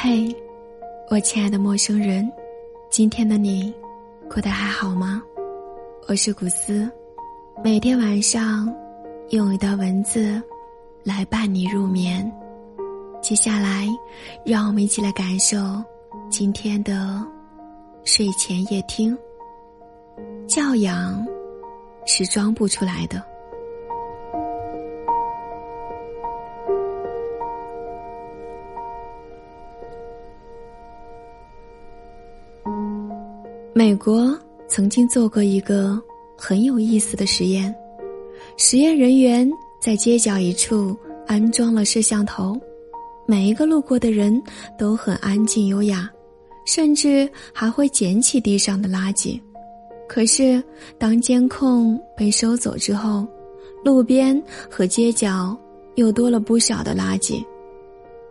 嘿，我亲爱的陌生人，今天的你过得还好吗？我是古斯，每天晚上用一段文字来伴你入眠。接下来，让我们一起来感受今天的睡前夜听。教养是装不出来的。美国曾经做过一个很有意思的实验，实验人员在街角一处安装了摄像头，每一个路过的人都很安静优雅，甚至还会捡起地上的垃圾。可是，当监控被收走之后，路边和街角又多了不少的垃圾。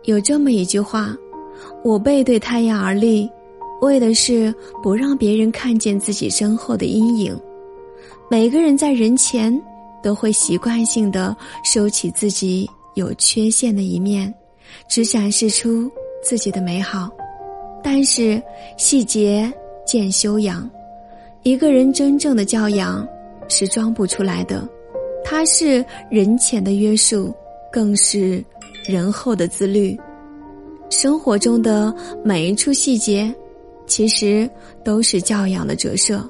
有这么一句话：“我背对太阳而立。”为的是不让别人看见自己身后的阴影。每个人在人前都会习惯性的收起自己有缺陷的一面，只展示出自己的美好。但是细节见修养，一个人真正的教养是装不出来的，它是人前的约束，更是人后的自律。生活中的每一处细节。其实都是教养的折射。